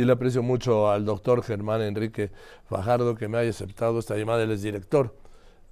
y le aprecio mucho al doctor Germán Enrique Fajardo que me haya aceptado esta llamada. Él es director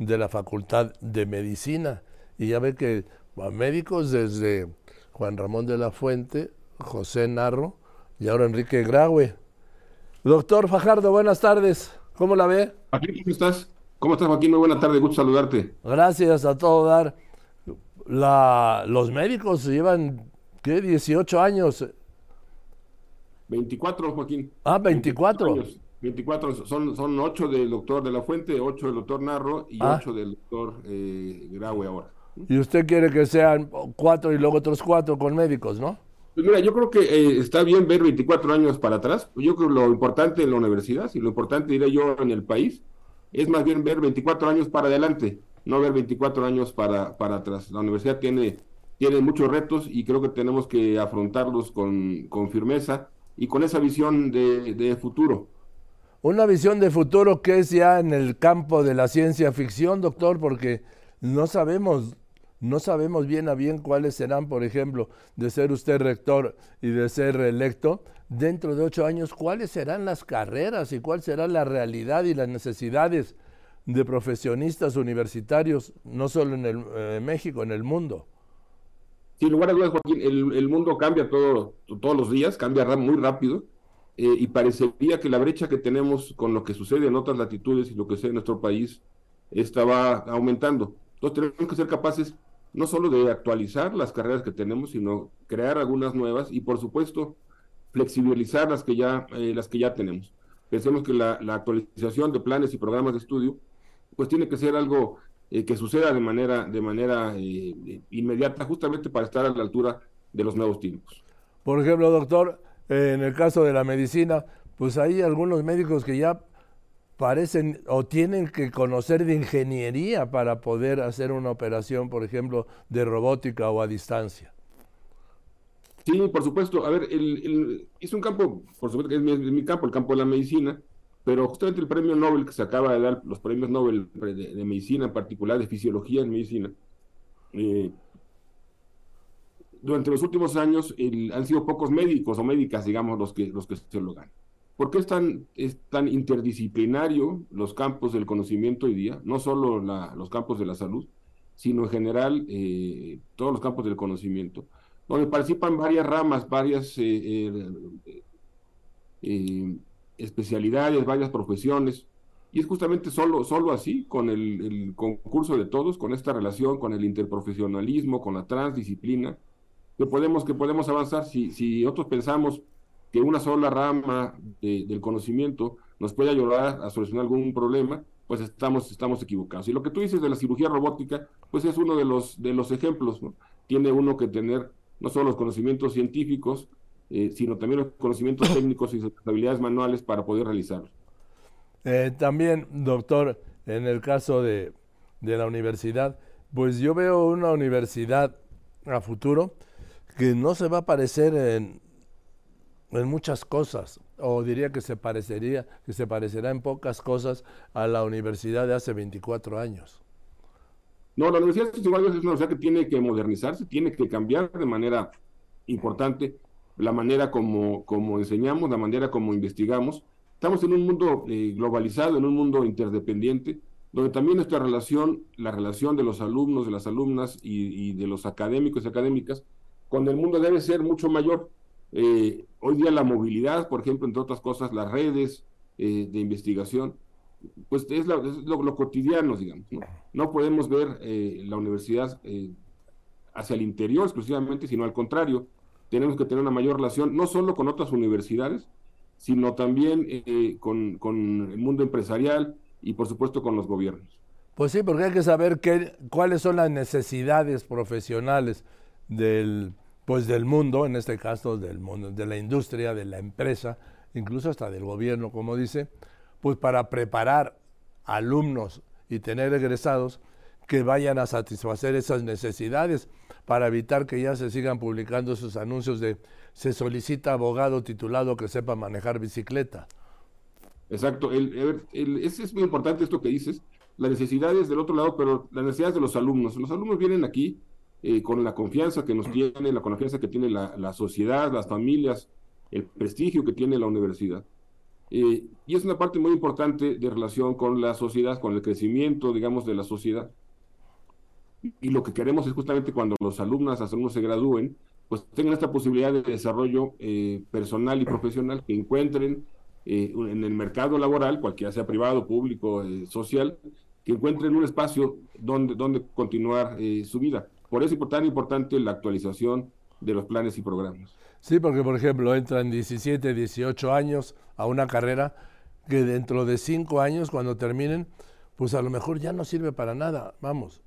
de la Facultad de Medicina y ya ve que a médicos desde Juan Ramón de la Fuente, José Narro y ahora Enrique Graue. Doctor Fajardo, buenas tardes. ¿Cómo la ve? Aquí, ¿cómo estás? ¿Cómo estás, Joaquín? Muy buena tarde, gusto saludarte. Gracias a todo dar. La, los médicos llevan, ¿qué? 18 años 24, Joaquín. Ah, 24. 24, son, son 8 del doctor de la Fuente, 8 del doctor Narro y Ah. 8 del doctor eh, Graue ahora. Y usted quiere que sean cuatro y luego otros cuatro con médicos, ¿no? Pues mira, yo creo que eh, está bien ver 24 años para atrás. Yo creo que lo importante en la universidad, y lo importante diré yo en el país, es más bien ver 24 años para adelante, no ver 24 años para, para atrás. La universidad tiene, tiene muchos retos y creo que tenemos que afrontarlos con, con firmeza y con esa visión de, futuro. Una visión de futuro que es ya en el campo de la ciencia ficción, doctor, porque no sabemos, no sabemos bien a bien cuáles serán, por ejemplo, de ser usted rector y de ser electo, dentro de ocho años, cuáles serán las carreras y cuál será la realidad y las necesidades de profesionistas universitarios, no solo en el, eh, México, en el mundo. Sin lugar a dudas, Joaquín, el, mundo cambia todo, todos los días, cambia muy rápido, eh, y parecería que la brecha que tenemos con lo que sucede en otras latitudes y lo que sucede en nuestro país, esta va aumentando. Entonces tenemos que ser capaces no solo de actualizar las carreras que tenemos, sino crear algunas nuevas y, por supuesto, flexibilizar las que ya, eh, las que ya tenemos. Pensemos que la actualización de planes y programas de estudio, pues tiene que ser algo eh, que suceda de manera, de manera eh, eh, inmediata, justamente para estar a la altura de los nuevos tiempos. Por ejemplo, doctor, eh, en el caso de la medicina, pues hay algunos médicos que ya parecen o tienen que conocer de ingeniería para poder hacer una operación, por ejemplo, de robótica o a distancia. Sí, por supuesto. A ver, el, el- es un campo, por supuesto que es mi, es mi campo, el campo de la medicina, pero justamente el premio Nobel que se acaba de dar, los premios Nobel de, medicina en particular, de fisiología en medicina, eh, durante los últimos años el- han sido pocos médicos o médicas, digamos, los que, los que se lo ganan. ¿Por qué es tan, es tan interdisciplinario los campos del conocimiento hoy día? No solo los campos de la salud, sino en general eh, todos los campos del conocimiento, donde participan varias ramas, varias eh, especialidades, varias profesiones. Y es justamente solo, solo así, con el, concurso de todos, con esta relación, con el interprofesionalismo, con la transdisciplina, que podemos, que podemos avanzar. Si, si nosotros pensamos que una sola rama de- del conocimiento nos puede ayudar a solucionar algún problema, pues estamos, estamos equivocados. Y lo que tú dices de la cirugía robótica, pues es uno de los, de los ejemplos. ¿no? Tiene uno que tener no solo los conocimientos científicos, eh, sino también los conocimientos técnicos y sus habilidades manuales para poder realizarlo. Eh, también, doctor, en el caso de, de la universidad, pues yo veo una universidad a futuro que no se va a parecer en, en muchas cosas, o diría que se parecería, que se parecerá en pocas cosas a la universidad de hace 24 años. No, la universidad embargo, es una universidad que tiene que modernizarse, tiene que cambiar de manera importante la manera como, como enseñamos, la manera como investigamos. Estamos en un mundo eh, globalizado, en un mundo interdependiente, donde también nuestra relación, la relación de los alumnos, de las alumnas y, de los académicos y académicas, con el mundo debe ser mucho mayor. Eh, hoy día la movilidad, por ejemplo, entre otras cosas, las redes eh, de investigación, pues es, es lo, cotidiano, digamos. No, no podemos ver eh, la universidad hacia el interior exclusivamente, sino al contrario, tenemos que tener una mayor relación, no solo con otras universidades, sino también eh, con, con el mundo empresarial y por supuesto con los gobiernos. Pues sí, porque hay que saber qué, cuáles son las necesidades profesionales del, pues del mundo, en este caso del mundo, de la industria, de la empresa, incluso hasta del gobierno, como dice, pues para preparar alumnos y tener egresados que vayan a satisfacer esas necesidades para evitar que ya se sigan publicando esos anuncios de se solicita abogado titulado que sepa manejar bicicleta. Exacto, el, es muy importante esto que dices, las necesidades del otro lado, pero las necesidades de los alumnos. Los alumnos vienen aquí eh, con la confianza que nos tiene, la confianza que tiene la, la sociedad, las familias el prestigio que tiene la universidad. Eh, y es una parte muy importante de relación con la sociedad, con el crecimiento, digamos, de la sociedad. Y, lo que queremos es justamente cuando los alumnos, los alumnos se gradúen, pues tengan esta posibilidad de desarrollo eh, personal y profesional, que encuentren eh, en el mercado laboral, cualquiera sea privado, público, social, que encuentren un espacio donde, donde continuar su vida. Por eso es tan importante la actualización de los planes y programas. Sí, porque por ejemplo entran 17, 18 años a una carrera que dentro de 5 años cuando terminen, pues a lo mejor ya no sirve para nada, vamos.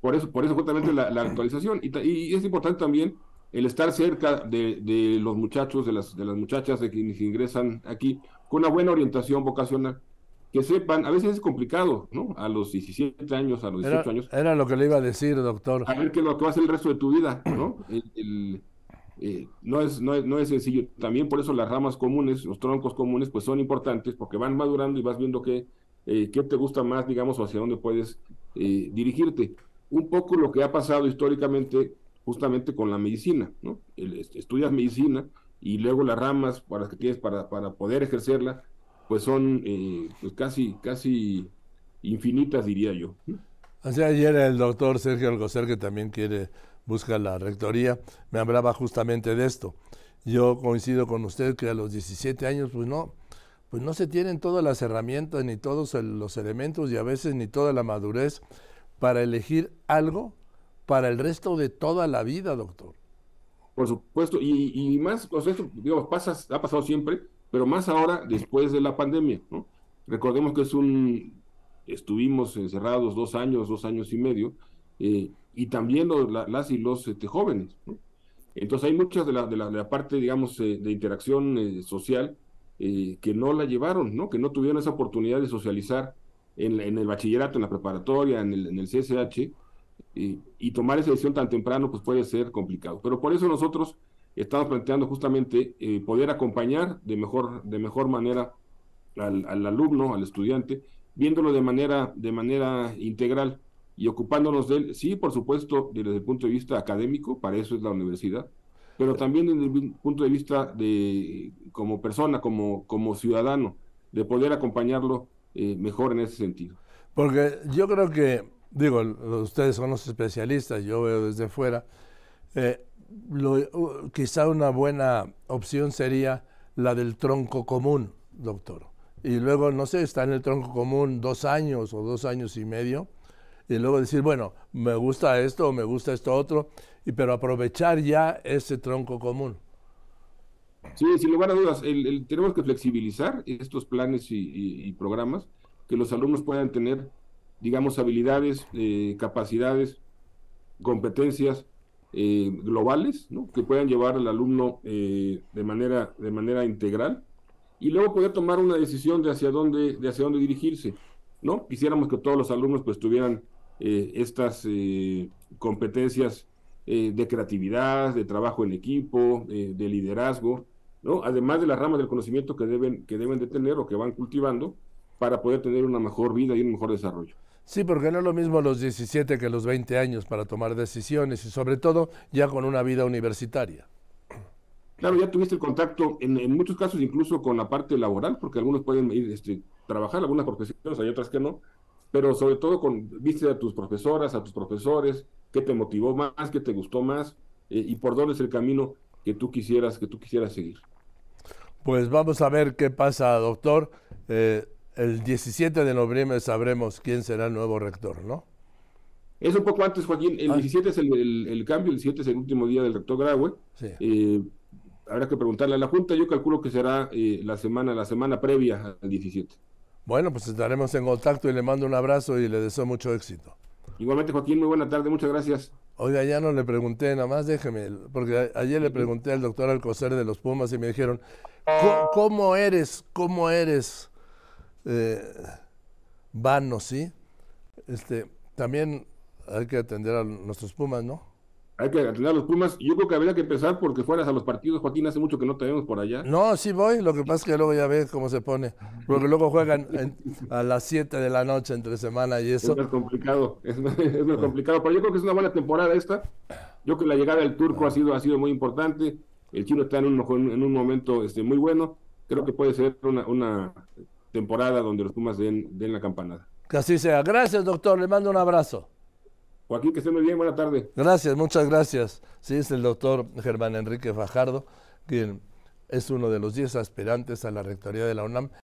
Por eso, por eso justamente la, actualización. Y, es importante también el estar cerca de, de, los muchachos, de las, de las muchachas de quienes ingresan aquí, con una buena orientación vocacional que sepan, a veces es complicado, ¿no? A los 17 años, a los 18 años. Era lo que le iba a decir, doctor. A ver qué es lo que va a hacer el resto de tu vida, ¿no? Eh, no, es, no, es, no es sencillo. También por eso las ramas comunes, los troncos comunes, pues son importantes porque van madurando y vas viendo qué, eh, qué te gusta más, digamos, o hacia dónde puedes eh, dirigirte. Un poco lo que ha pasado históricamente justamente con la medicina, ¿no? estudias medicina y luego las ramas para que tienes para, para poder ejercerla, pues son eh, pues casi, casi infinitas, diría yo. Así ayer el doctor Sergio Alcocer, que también quiere, busca la rectoría, me hablaba justamente de esto. Yo coincido con usted que a los 17 años, pues no, pues no se tienen todas las herramientas, ni todos los elementos, y a veces ni toda la madurez para elegir algo para el resto de toda la vida, doctor. Por supuesto, y, más, pues esto, digamos, pasa, ha pasado siempre, pero más ahora después de la pandemia. ¿no? Recordemos que es un, estuvimos encerrados dos años, dos años y medio, eh, y también las y los este, jóvenes. Entonces hay muchas de la, de la, parte, digamos, eh, de interacción eh, social que no la llevaron, ¿no? que no tuvieron esa oportunidad de socializar en, el bachillerato, en la preparatoria, en el, en el CSH, y tomar esa decisión tan temprano pues puede ser complicado. Pero por eso nosotros estamos planteando justamente eh, poder acompañar de mejor, de mejor manera al, alumno, al estudiante, viéndolo de manera, de manera integral y ocupándonos de él, sí, por supuesto, desde el punto de vista académico, para eso es la universidad, pero también desde el punto de vista de como persona, como, como ciudadano, de poder acompañarlo eh, mejor en ese sentido. Porque yo creo que, digo, ustedes son los especialistas, yo veo desde fuera, eh, quizá una buena opción sería la del tronco común, doctor. Y luego, no sé, está en el tronco común dos años o dos años y medio, y luego decir, bueno, me gusta esto o me gusta esto otro, y, pero aprovechar ya ese tronco común. Sí, sin lugar a dudas, tenemos que flexibilizar estos planes y, programas, que los alumnos puedan tener, digamos, habilidades, eh, capacidades, competencias eh, globales, que puedan llevar al alumno eh, de, manera, de manera integral y luego poder tomar una decisión de hacia dónde, de hacia dónde dirigirse. ¿no? Quisiéramos que todos los alumnos pues tuvieran eh, estas competencias de creatividad, de trabajo en equipo, de liderazgo, ¿no? además de las ramas del conocimiento que deben, que deben de tener o que van cultivando para poder tener una mejor vida y un mejor desarrollo. Sí, porque no es lo mismo los 17 que los 20 años para tomar decisiones y sobre todo ya con una vida universitaria. Claro, ya tuviste el contacto en, muchos casos incluso con la parte laboral, porque algunos pueden ir este, trabajar, algunas profesiones, hay otras que no, pero sobre todo con viste a tus profesoras, a tus profesores, qué te motivó más, qué te gustó más eh, y por dónde es el camino que tú quisieras que tú quisieras seguir. Pues vamos a ver qué pasa, doctor. Eh, el 17 de noviembre sabremos quién será el nuevo rector, ¿no? Es un poco antes, Joaquín. El 17 ah. es el, cambio, el 17 es el último día del rector Graue. Eh, habrá que preguntarle a la Junta. Yo calculo que será eh, la semana la semana previa al 17. Bueno, pues estaremos en contacto y le mando un abrazo y le deseo mucho éxito. Igualmente, Joaquín, muy buena tarde, muchas gracias. Oiga, ya no le pregunté, nada más déjeme, porque ayer le pregunté al doctor Alcocer de los Pumas y me dijeron, ¿cómo eres? ¿Cómo eres? eh, vanos, ¿sí? Este, también hay que atender a nuestros Pumas, ¿no? Hay que atender a los Pumas. Yo creo que habría que empezar porque fueras a los partidos, Joaquín, hace mucho que no te vemos por allá. No, sí voy, lo que pasa es que luego ya ves cómo se pone. Porque luego juegan a las 7 de la noche entre semana y eso. Es muy complicado, es, es muy complicado. Pero yo creo que es una buena temporada esta. Yo creo que la llegada del turco ha sido, ha sido muy importante. el chino está en un, en un momento este, muy bueno. Creo que puede ser una, una temporada donde los Pumas den, den la campanada. Que así sea. Gracias, doctor. Le mando un abrazo. Joaquín, que esté muy bien. Buena tarde. Gracias, muchas gracias. Sí, es el doctor Germán Enrique Fajardo, quien es uno de los 10 aspirantes a la rectoría de la UNAM